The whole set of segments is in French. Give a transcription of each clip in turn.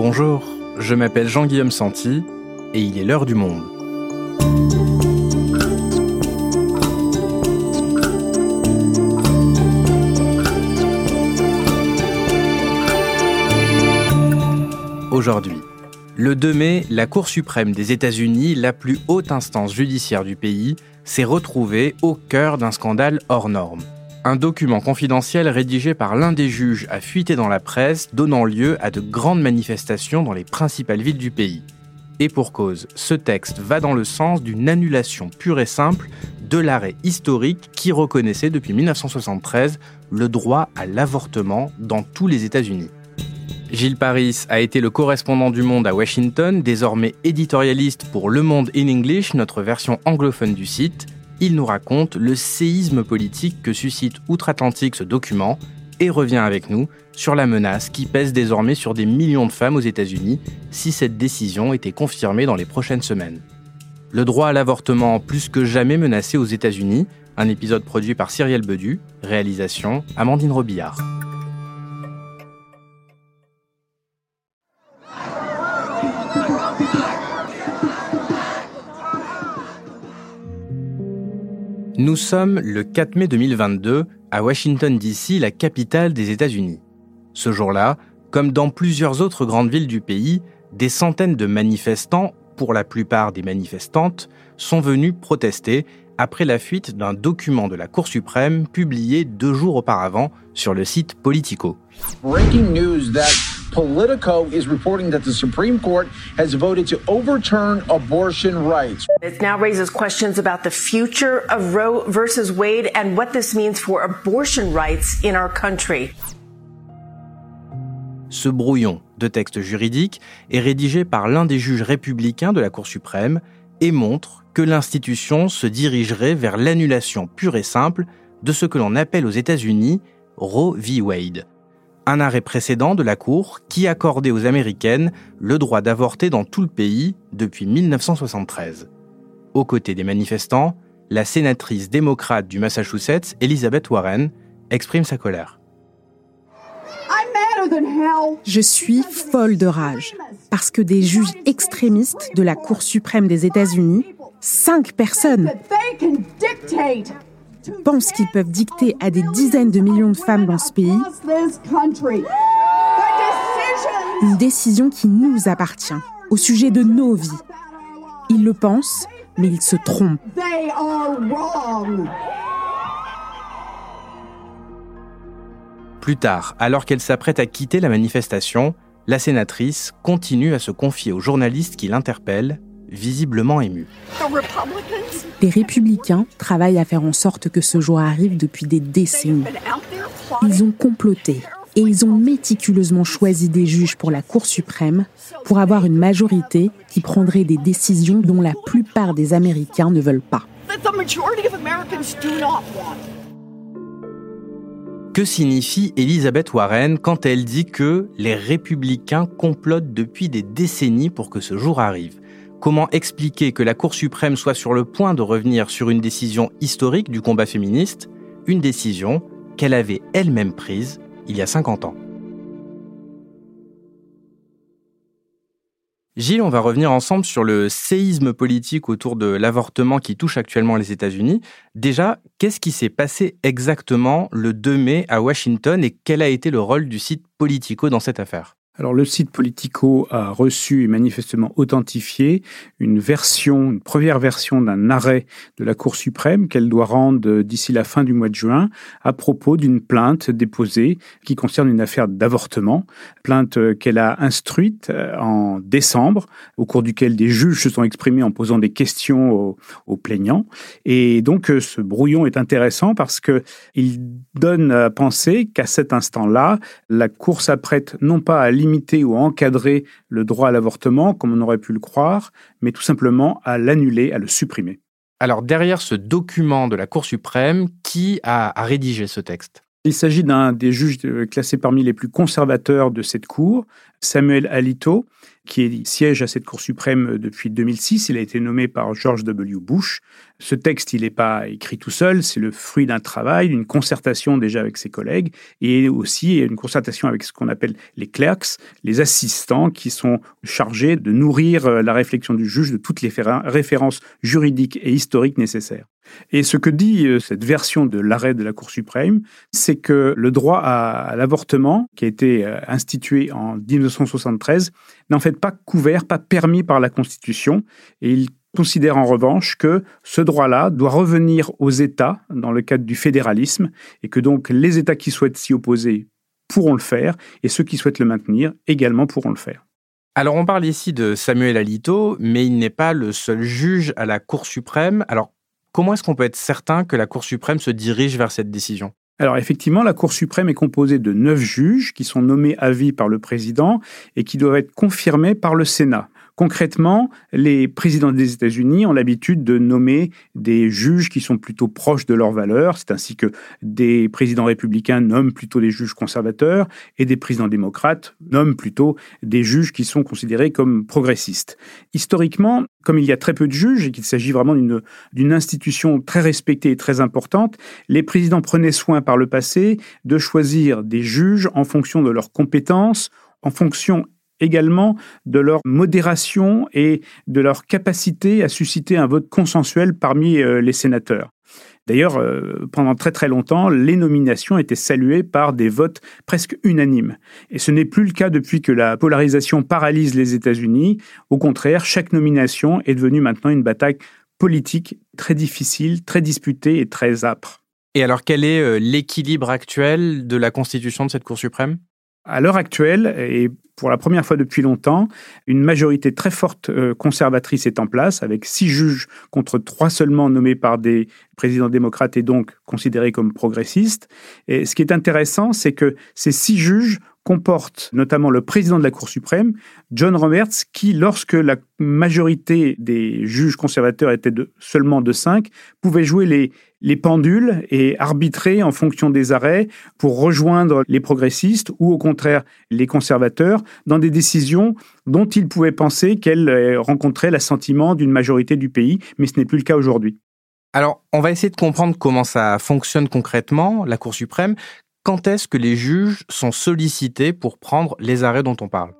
Bonjour, je m'appelle Jean-Guillaume Santi et il est l'heure du monde. Aujourd'hui, le 2 mai, la Cour suprême des États-Unis, la plus haute instance judiciaire du pays, s'est retrouvée au cœur d'un scandale hors norme. Un document confidentiel rédigé par l'un des juges a fuité dans la presse, donnant lieu à de grandes manifestations dans les principales villes du pays. Et pour cause, ce texte va dans le sens d'une annulation pure et simple de l'arrêt historique qui reconnaissait depuis 1973 le droit à l'avortement dans tous les États-Unis. Gilles Paris a été le correspondant du Monde à Washington, désormais éditorialiste pour Le Monde in English, notre version anglophone du site. Il nous raconte le séisme politique que suscite outre-Atlantique ce document et revient avec nous sur la menace qui pèse désormais sur des millions de femmes aux États-Unis si cette décision était confirmée dans les prochaines semaines. Le droit à l'avortement plus que jamais menacé aux États-Unis, un épisode produit par Cyrielle Bedu, réalisation Amandine Robillard. Nous sommes le 4 mai 2022 à Washington, D.C., la capitale des États-Unis. Ce jour-là, comme dans plusieurs autres grandes villes du pays, des centaines de manifestants, pour la plupart des manifestantes, sont venus protester après la fuite d'un document de la Cour suprême publié deux jours auparavant sur le site Politico. Politico is reporting that the Supreme Court has voted to overturn abortion rights. It now raises questions about the future of Roe versus Wade and what this means for abortion rights in our country. Ce brouillon de texte juridique est rédigé par l'un des juges républicains de la Cour suprême et montre que l'institution se dirigerait vers l'annulation pure et simple de ce que l'on appelle aux États-Unis Roe v. Wade, un arrêt précédent de la Cour qui accordait aux Américaines le droit d'avorter dans tout le pays depuis 1973. Aux côtés des manifestants, la sénatrice démocrate du Massachusetts, Elizabeth Warren, exprime sa colère. Je suis folle de rage parce que des juges extrémistes de la Cour suprême des États-Unis, cinq personnes, pensent qu'ils peuvent dicter à des dizaines de millions de femmes dans ce pays une décision qui nous appartient, au sujet de nos vies. Ils le pensent, mais ils se trompent. Plus tard, alors qu'elle s'apprête à quitter la manifestation, la sénatrice continue à se confier aux journalistes qui l'interpellent, visiblement émus. Les républicains travaillent à faire en sorte que ce jour arrive depuis des décennies. Ils ont comploté et ils ont méticuleusement choisi des juges pour la Cour suprême pour avoir une majorité qui prendrait des décisions dont la plupart des Américains ne veulent pas. Que signifie Elizabeth Warren quand elle dit que les républicains complotent depuis des décennies pour que ce jour arrive? Comment expliquer que la Cour suprême soit sur le point de revenir sur une décision historique du combat féministe, une décision qu'elle avait elle-même prise il y a 50 ans? Gilles, on va revenir ensemble sur le séisme politique autour de l'avortement qui touche actuellement les États-Unis. Déjà, qu'est-ce qui s'est passé exactement le 2 mai à Washington et quel a été le rôle du site Politico dans cette affaire? Alors le site Politico a reçu et manifestement authentifié une version, une première version d'un arrêt de la Cour suprême qu'elle doit rendre d'ici la fin du mois de juin à propos d'une plainte déposée qui concerne une affaire d'avortement, plainte qu'elle a instruite euh, en décembre, au cours duquel des juges se sont exprimés en posant des questions aux, plaignants. Et donc euh, ce brouillon est intéressant parce que il donne à penser qu'à cet instant-là, la Cour s'apprête non pas à limiter ou encadrer le droit à l'avortement, comme on aurait pu le croire, mais tout simplement à l'annuler, à le supprimer. Alors derrière ce document de la Cour suprême, qui a, rédigé ce texte? Il s'agit d'un des juges classés parmi les plus conservateurs de cette cour, Samuel Alito, qui siège à cette Cour suprême depuis 2006. Il a été nommé par George W. Bush. Ce texte, il n'est pas écrit tout seul, c'est le fruit d'un travail, d'une concertation déjà avec ses collègues, et aussi une concertation avec ce qu'on appelle les clerks, les assistants qui sont chargés de nourrir euh, la réflexion du juge de toutes les références juridiques et historiques nécessaires. Et ce que dit euh, cette version de l'arrêt de la Cour suprême, c'est que le droit à l'avortement, qui a été euh, institué en 1973, n'est en fait pas couvert, pas permis par la Constitution. Et il considère en revanche que ce droit-là doit revenir aux États dans le cadre du fédéralisme et que donc les États qui souhaitent s'y opposer pourront le faire et ceux qui souhaitent le maintenir également pourront le faire. Alors on parle ici de Samuel Alito, mais il n'est pas le seul juge à la Cour suprême. Alors comment est-ce qu'on peut être certain que la Cour suprême se dirige vers cette décision? Alors effectivement, la Cour suprême est composée de neuf juges qui sont nommés à vie par le président et qui doivent être confirmés par le Sénat. Concrètement, les présidents des États-Unis ont l'habitude de nommer des juges qui sont plutôt proches de leurs valeurs. C'est ainsi que des présidents républicains nomment plutôt des juges conservateurs et des présidents démocrates nomment plutôt des juges qui sont considérés comme progressistes. Historiquement, comme il y a très peu de juges et qu'il s'agit vraiment d'une institution très respectée et très importante, les présidents prenaient soin par le passé de choisir des juges en fonction de leurs compétences, en fonction également de leur modération et de leur capacité à susciter un vote consensuel parmi euh, les sénateurs. D'ailleurs, euh, pendant très très longtemps, les nominations étaient saluées par des votes presque unanimes. Et ce n'est plus le cas depuis que la polarisation paralyse les États-Unis. Au contraire, chaque nomination est devenue maintenant une bataille politique très difficile, très disputée et très âpre. Et alors, quel est euh, l'équilibre actuel de la constitution de cette Cour suprême? À l'heure actuelle, et pour la première fois depuis longtemps, une majorité très forte euh, conservatrice est en place, avec six juges contre trois seulement nommés par des présidents démocrates et donc considérés comme progressistes. Et ce qui est intéressant, c'est que ces six juges comportent notamment le président de la Cour suprême, John Roberts, qui, lorsque la majorité des juges conservateurs était de, seulement de cinq, pouvait jouer les, les pendules et arbitrer en fonction des arrêts pour rejoindre les progressistes ou au contraire les conservateurs dans des décisions dont il pouvait penser qu'elles euh, rencontraient l'assentiment d'une majorité du pays, mais ce n'est plus le cas aujourd'hui. Alors, on va essayer de comprendre comment ça fonctionne concrètement, la Cour suprême. Quand est-ce que les juges sont sollicités pour prendre les arrêts dont on parle?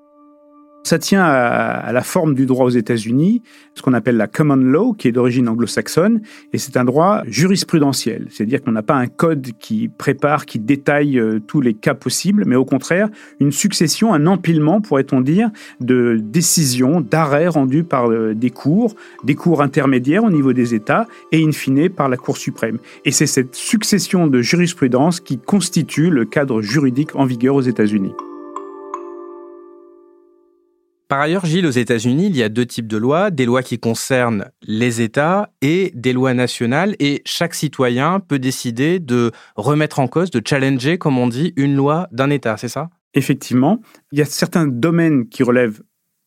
Ça tient à, la forme du droit aux États-Unis, ce qu'on appelle la common law, qui est d'origine anglo-saxonne, et c'est un droit jurisprudentiel, c'est-à-dire qu'on n'a pas un code qui prépare, qui détaille euh, tous les cas possibles, mais au contraire, une succession, un empilement, pourrait-on dire, de décisions, d'arrêts rendus par euh, des cours, des cours intermédiaires au niveau des États, et in fine par la Cour suprême. Et c'est cette succession de jurisprudence qui constitue le cadre juridique en vigueur aux États-Unis. Par ailleurs, Gilles, aux États-Unis, il y a deux types de lois, des lois qui concernent les États et des lois nationales, et chaque citoyen peut décider de remettre en cause, de challenger, comme on dit, une loi d'un État, c'est ça? Effectivement, il y a certains domaines qui relèvent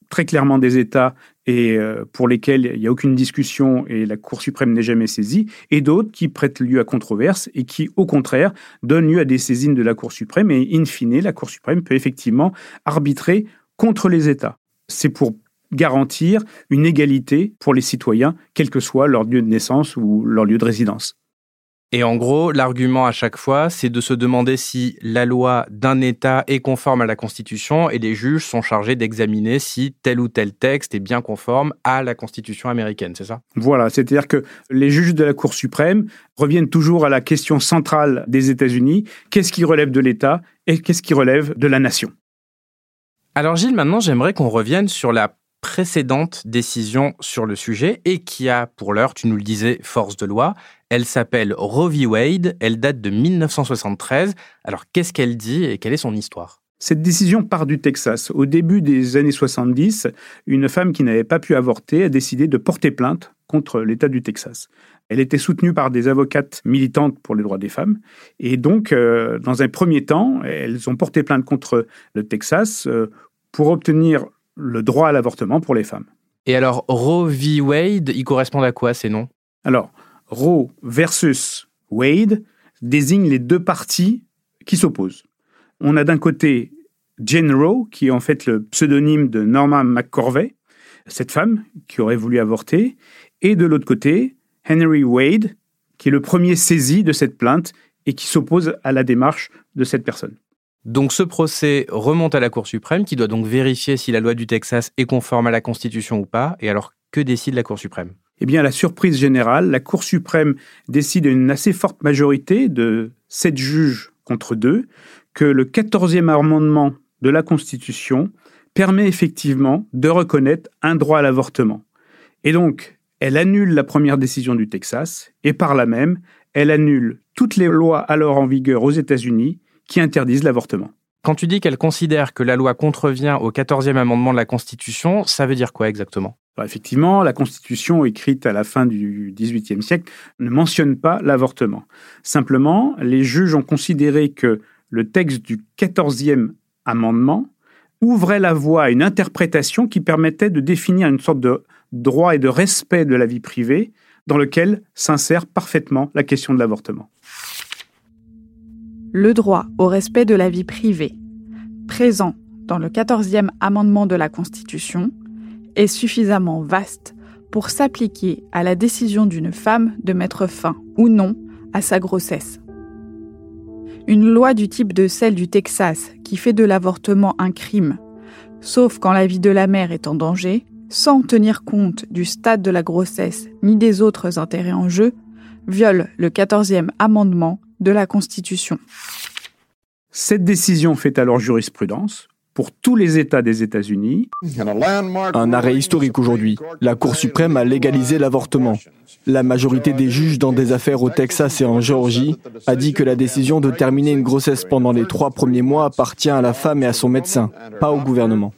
très clairement des États et euh, pour lesquels il n'y a aucune discussion et la Cour suprême n'est jamais saisie, et d'autres qui prêtent lieu à controverse et qui, au contraire, donnent lieu à des saisines de la Cour suprême, et in fine, la Cour suprême peut effectivement arbitrer contre les États c'est pour garantir une égalité pour les citoyens, quel que soit leur lieu de naissance ou leur lieu de résidence. Et en gros, l'argument à chaque fois, c'est de se demander si la loi d'un État est conforme à la Constitution et les juges sont chargés d'examiner si tel ou tel texte est bien conforme à la Constitution américaine, c'est ça? Voilà, c'est-à-dire que les juges de la Cour suprême reviennent toujours à la question centrale des États-Unis, qu'est-ce qui relève de l'État et qu'est-ce qui relève de la nation? Alors Gilles, maintenant j'aimerais qu'on revienne sur la précédente décision sur le sujet et qui a, pour l'heure, tu nous le disais, force de loi. Elle s'appelle Roe v. Wade, elle date de 1973. Alors qu'est-ce qu'elle dit et quelle est son histoire? Cette décision part du Texas. Au début des années 70, une femme qui n'avait pas pu avorter a décidé de porter plainte contre l'État du Texas. Elle était soutenue par des avocates militantes pour les droits des femmes. Et donc, euh, dans un premier temps, elles ont porté plainte contre le Texas euh, pour obtenir le droit à l'avortement pour les femmes. Et alors, Roe v. Wade, il correspond à quoi ces noms? Alors, Roe versus Wade désigne les deux parties qui s'opposent. On a d'un côté Jane Roe, qui est en fait le pseudonyme de Norma McCorvey, cette femme qui aurait voulu avorter, et de l'autre côté, Henry Wade, qui est le premier saisi de cette plainte et qui s'oppose à la démarche de cette personne. Donc ce procès remonte à la Cour suprême qui doit donc vérifier si la loi du Texas est conforme à la Constitution ou pas. Et alors que décide la Cour suprême? Eh bien, la surprise générale, la Cour suprême décide à une assez forte majorité de sept juges contre deux que le 14e amendement de la Constitution permet effectivement de reconnaître un droit à l'avortement. Et donc, elle annule la première décision du Texas et par là même, elle annule toutes les lois alors en vigueur aux États-Unis qui interdisent l'avortement. Quand tu dis qu'elle considère que la loi contrevient au 14e amendement de la Constitution, ça veut dire quoi exactement? Bah, Effectivement, la Constitution écrite à la fin du XVIIIe siècle ne mentionne pas l'avortement. Simplement, les juges ont considéré que le texte du 14e amendement ouvrait la voie à une interprétation qui permettait de définir une sorte de droit et de respect de la vie privée dans lequel s'insère parfaitement la question de l'avortement. Le droit au respect de la vie privée, présent dans le 14e amendement de la Constitution, est suffisamment vaste pour s'appliquer à la décision d'une femme de mettre fin ou non à sa grossesse. Une loi du type de celle du Texas qui fait de l'avortement un crime, sauf quand la vie de la mère est en danger, sans tenir compte du stade de la grossesse ni des autres intérêts en jeu, viole le 14e amendement de la Constitution. Cette décision fait alors jurisprudence pour tous les États des États-Unis. Un arrêt historique aujourd'hui. La Cour suprême a légalisé l'avortement. La majorité des juges dans des affaires au Texas et en Géorgie a dit que la décision de terminer une grossesse pendant les trois premiers mois appartient à la femme et à son médecin, pas au gouvernement.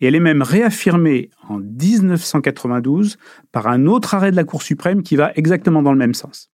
Et elle est même réaffirmée en 1992 par un autre arrêt de la Cour suprême qui va exactement dans le même sens.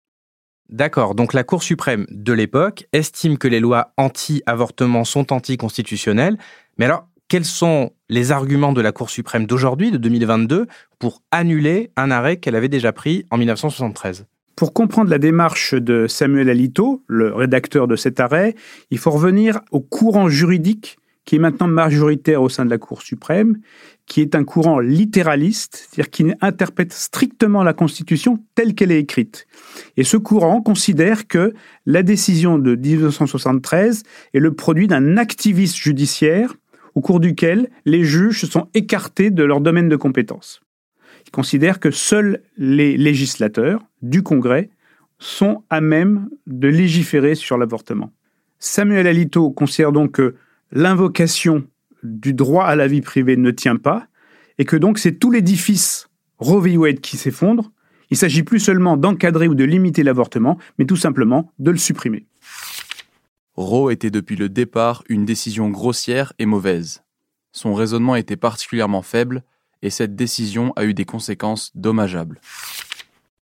D'accord, donc la Cour suprême de l'époque estime que les lois anti-avortement sont anticonstitutionnelles, mais alors quels sont les arguments de la Cour suprême d'aujourd'hui, de 2022, pour annuler un arrêt qu'elle avait déjà pris en 1973 pour comprendre la démarche de Samuel Alito, le rédacteur de cet arrêt, il faut revenir au courant juridique qui est maintenant majoritaire au sein de la Cour suprême, qui est un courant littéraliste, c'est-à-dire qui interprète strictement la Constitution telle qu'elle est écrite. Et ce courant considère que la décision de 1973 est le produit d'un activisme judiciaire au cours duquel les juges se sont écartés de leur domaine de compétence. Il considère que seuls les législateurs du Congrès sont à même de légiférer sur l'avortement. Samuel Alito considère donc que l'invocation du droit à la vie privée ne tient pas, et que donc c'est tout l'édifice Roe v. Wade qui s'effondre. Il s'agit plus seulement d'encadrer ou de limiter l'avortement, mais tout simplement de le supprimer. Roe était depuis le départ une décision grossière et mauvaise. Son raisonnement était particulièrement faible, et cette décision a eu des conséquences dommageables.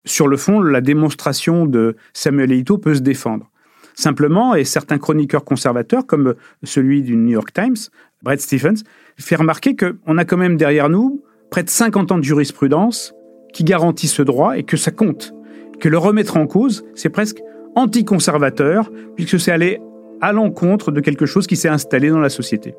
Sur le fond, la démonstration de Samuel Alito peut se défendre. Simplement, et certains chroniqueurs conservateurs, comme celui du New York Times, Brett Stephens, fait remarquer qu'on a quand même derrière nous près de 50 ans de jurisprudence qui garantit ce droit et que ça compte. Que le remettre en cause, c'est presque anticonservateur, puisque c'est aller à l'encontre de quelque chose qui s'est installé dans la société.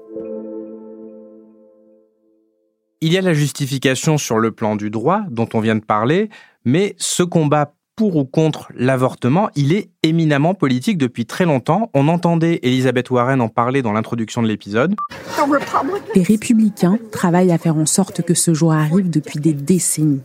Il y a la justification sur le plan du droit dont on vient de parler, mais ce combat pour ou contre l'avortement, il est éminemment politique depuis très longtemps. On entendait Elisabeth Warren en parler dans l'introduction de l'épisode. Les républicains travaillent à faire en sorte que ce jour arrive depuis des décennies.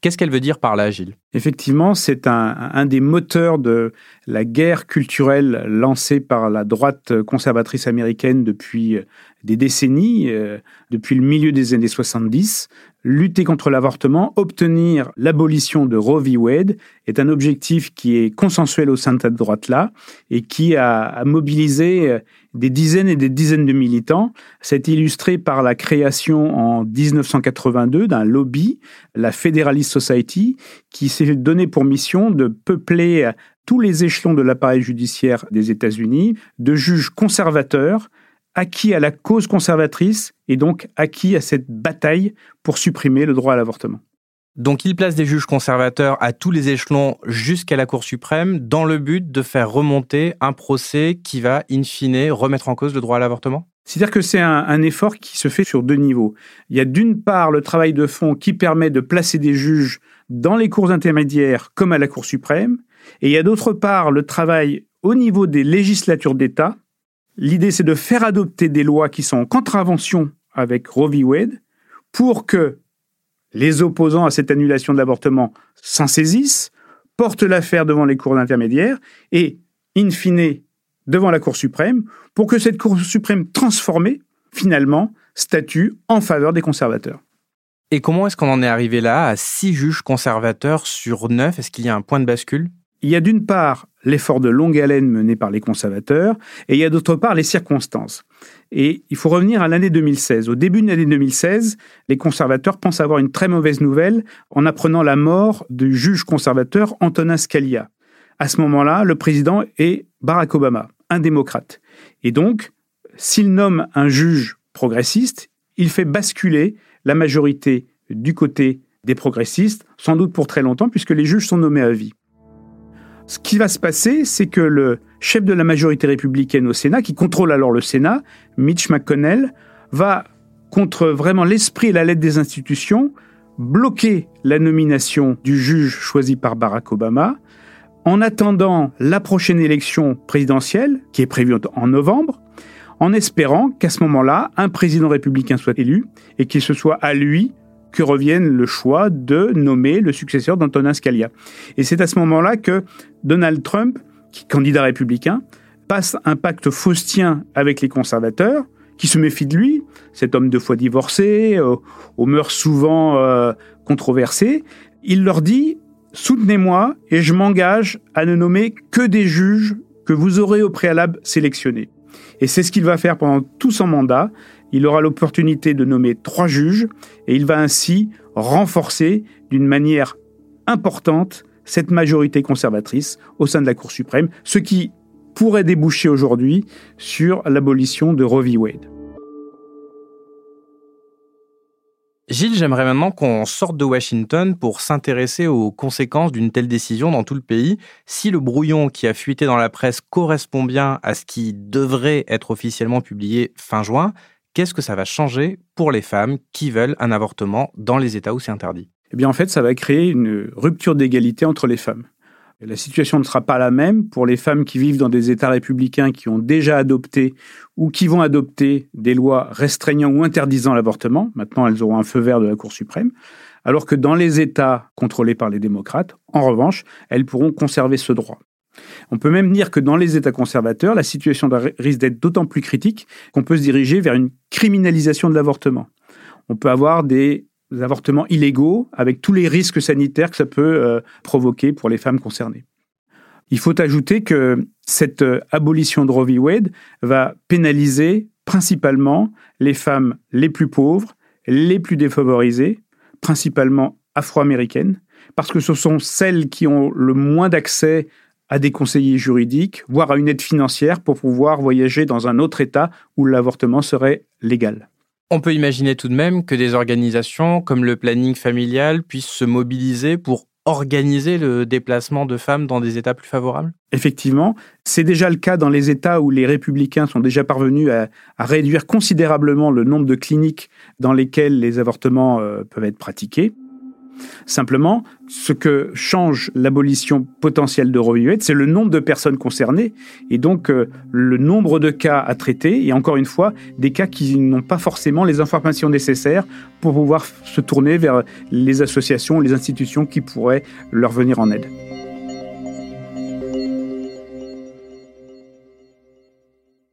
Qu'est-ce qu'elle veut dire par là, Gilles? Effectivement, c'est un, des moteurs de la guerre culturelle lancée par la droite conservatrice américaine depuis des décennies, euh, depuis le milieu des années 70 lutter contre l'avortement, obtenir l'abolition de Roe v. Wade est un objectif qui est consensuel au sein de cette droite-là et qui a, mobilisé euh, des dizaines et des dizaines de militants. C'est illustré par la création en 1982 d'un lobby, la Federalist Society, qui s'est donné pour mission de peupler euh, tous les échelons de l'appareil judiciaire des États-Unis de juges conservateurs acquis à la cause conservatrice et donc acquis à cette bataille pour supprimer le droit à l'avortement. Donc il place des juges conservateurs à tous les échelons jusqu'à la Cour suprême dans le but de faire remonter un procès qui va, in fine, remettre en cause le droit à l'avortement? C'est-à-dire que c'est un, effort qui se fait sur deux niveaux. Il y a d'une part le travail de fond qui permet de placer des juges dans les cours intermédiaires comme à la Cour suprême, et il y a d'autre part le travail au niveau des législatures d'État. L'idée, c'est de faire adopter des lois qui sont en contravention avec Roe v. Wade pour que les opposants à cette annulation de l'avortement s'en saisissent, portent l'affaire devant les cours intermédiaires et, in fine, devant la Cour suprême, pour que cette Cour suprême transformée, finalement, statue en faveur des conservateurs. Et comment est-ce qu'on en est arrivé là, à six juges conservateurs sur neuf? Est-ce qu'il y a un point de bascule? Il y a d'une part l'effort de longue haleine mené par les conservateurs, et il y a d'autre part les circonstances. Et il faut revenir à l'année 2016. Au début de l'année 2016, les conservateurs pensent avoir une très mauvaise nouvelle en apprenant la mort du juge conservateur Antonin Scalia. À ce moment-là, le président est Barack Obama, un démocrate. Et donc, s'il nomme un juge progressiste, il fait basculer la majorité du côté des progressistes, sans doute pour très longtemps, puisque les juges sont nommés à vie. Ce qui va se passer, c'est que le chef de la majorité républicaine au Sénat, qui contrôle alors le Sénat, Mitch McConnell, va, contre vraiment l'esprit et la lettre des institutions, bloquer la nomination du juge choisi par Barack Obama, en attendant la prochaine élection présidentielle, qui est prévue en novembre, en espérant qu'à ce moment-là, un président républicain soit élu et qu'il se soit à lui que revienne le choix de nommer le successeur d'Antonin Scalia. Et c'est à ce moment-là que Donald Trump, qui est candidat républicain, passe un pacte faustien avec les conservateurs, qui se méfient de lui, cet homme de foi divorcé, euh, aux mœurs souvent euh, controversées. Il leur dit Soutenez-moi et je m'engage à ne nommer que des juges que vous aurez au préalable sélectionnés. Et c'est ce qu'il va faire pendant tout son mandat. Il aura l'opportunité de nommer trois juges et il va ainsi renforcer d'une manière importante cette majorité conservatrice au sein de la Cour suprême, ce qui pourrait déboucher aujourd'hui sur l'abolition de Roe v. Wade. Gilles, j'aimerais maintenant qu'on sorte de Washington pour s'intéresser aux conséquences d'une telle décision dans tout le pays. Si le brouillon qui a fuité dans la presse correspond bien à ce qui devrait être officiellement publié fin juin, qu'est-ce que ça va changer pour les femmes qui veulent un avortement dans les États où c'est interdit? Eh bien, en fait, ça va créer une rupture d'égalité entre les femmes. La situation ne sera pas la même pour les femmes qui vivent dans des États républicains qui ont déjà adopté ou qui vont adopter des lois restreignant ou interdisant l'avortement. Maintenant, elles auront un feu vert de la Cour suprême. Alors que dans les États contrôlés par les démocrates, en revanche, elles pourront conserver ce droit. On peut même dire que dans les États conservateurs, la situation risque d'être d'autant plus critique qu'on peut se diriger vers une criminalisation de l'avortement. On peut avoir des avortements illégaux avec tous les risques sanitaires que ça peut euh, provoquer pour les femmes concernées. Il faut ajouter que cette euh, abolition de Roe v. Wade va pénaliser principalement les femmes les plus pauvres, les plus défavorisées, principalement afro-américaines, parce que ce sont celles qui ont le moins d'accès à des conseillers juridiques, voire à une aide financière pour pouvoir voyager dans un autre État où l'avortement serait légal. On peut imaginer tout de même que des organisations comme le planning familial puissent se mobiliser pour organiser le déplacement de femmes dans des États plus favorables? Effectivement, c'est déjà le cas dans les États où les républicains sont déjà parvenus à, réduire considérablement le nombre de cliniques dans lesquelles les avortements euh, peuvent être pratiqués. Simplement, ce que change l'abolition potentielle de Roe c'est le nombre de personnes concernées et donc euh, le nombre de cas à traiter et encore une fois, des cas qui n'ont pas forcément les informations nécessaires pour pouvoir se tourner vers les associations, les institutions qui pourraient leur venir en aide.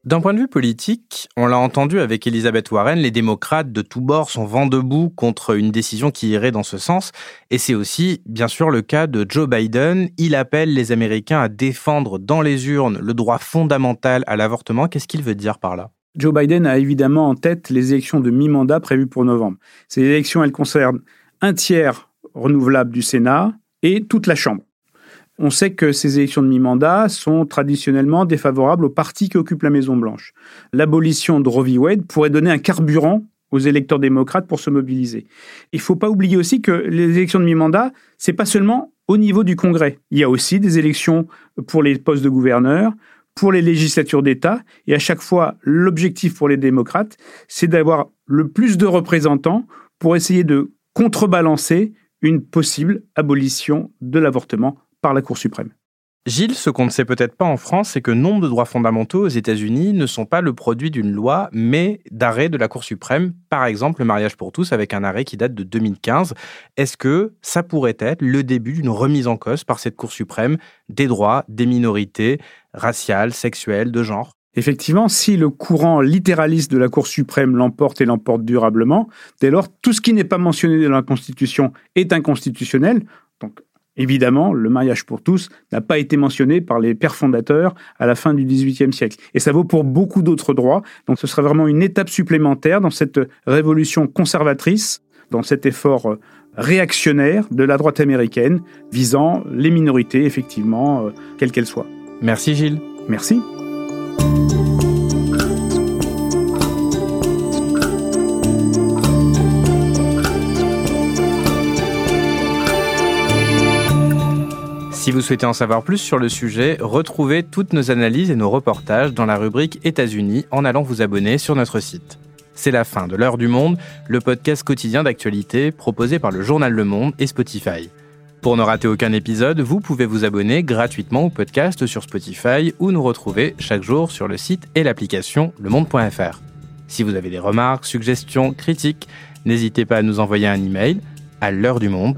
D'un point de vue politique, on l'a entendu avec Elizabeth Warren, les démocrates de tous bords sont vent debout contre une décision qui irait dans ce sens. Et c'est aussi, bien sûr, le cas de Joe Biden. Il appelle les Américains à défendre dans les urnes le droit fondamental à l'avortement. Qu'est-ce qu'il veut dire par là? Joe Biden a évidemment en tête les élections de mi-mandat prévues pour novembre. Ces élections, elles concernent un tiers renouvelable du Sénat et toute la Chambre. On sait que ces élections de mi-mandat sont traditionnellement défavorables aux partis qui occupent la Maison-Blanche. L'abolition de Roe v. Wade pourrait donner un carburant aux électeurs démocrates pour se mobiliser. Il ne faut pas oublier aussi que les élections de mi-mandat, c'est pas seulement au niveau du Congrès. Il y a aussi des élections pour les postes de gouverneurs, pour les législatures d'État, et à chaque fois, l'objectif pour les démocrates, c'est d'avoir le plus de représentants pour essayer de contrebalancer une possible abolition de l'avortement par la Cour suprême. Gilles, ce qu'on ne sait peut-être pas en France, c'est que nombre de droits fondamentaux aux États-Unis ne sont pas le produit d'une loi, mais d'arrêts de la Cour suprême. Par exemple, le mariage pour tous, avec un arrêt qui date de 2015. Est-ce que ça pourrait être le début d'une remise en cause par cette Cour suprême des droits des minorités raciales, sexuelles, de genre? Effectivement, si le courant littéraliste de la Cour suprême l'emporte et l'emporte durablement, dès lors, tout ce qui n'est pas mentionné dans la Constitution est inconstitutionnel. Donc, Évidemment, le mariage pour tous n'a pas été mentionné par les pères fondateurs à la fin du XVIIIe siècle. Et ça vaut pour beaucoup d'autres droits. Donc ce serait vraiment une étape supplémentaire dans cette révolution conservatrice, dans cet effort euh, réactionnaire de la droite américaine visant les minorités, effectivement, euh, quelles qu'elles soient. Merci Gilles. Merci. Si vous souhaitez en savoir plus sur le sujet, retrouvez toutes nos analyses et nos reportages dans la rubrique États-Unis en allant vous abonner sur notre site. C'est la fin de l'heure du monde, le podcast quotidien d'actualité proposé par le journal Le Monde et Spotify. Pour ne rater aucun épisode, vous pouvez vous abonner gratuitement au podcast sur Spotify ou nous retrouver chaque jour sur le site et l'application lemonde.fr. Si vous avez des remarques, suggestions, critiques, n'hésitez pas à nous envoyer un email à l'heure du monde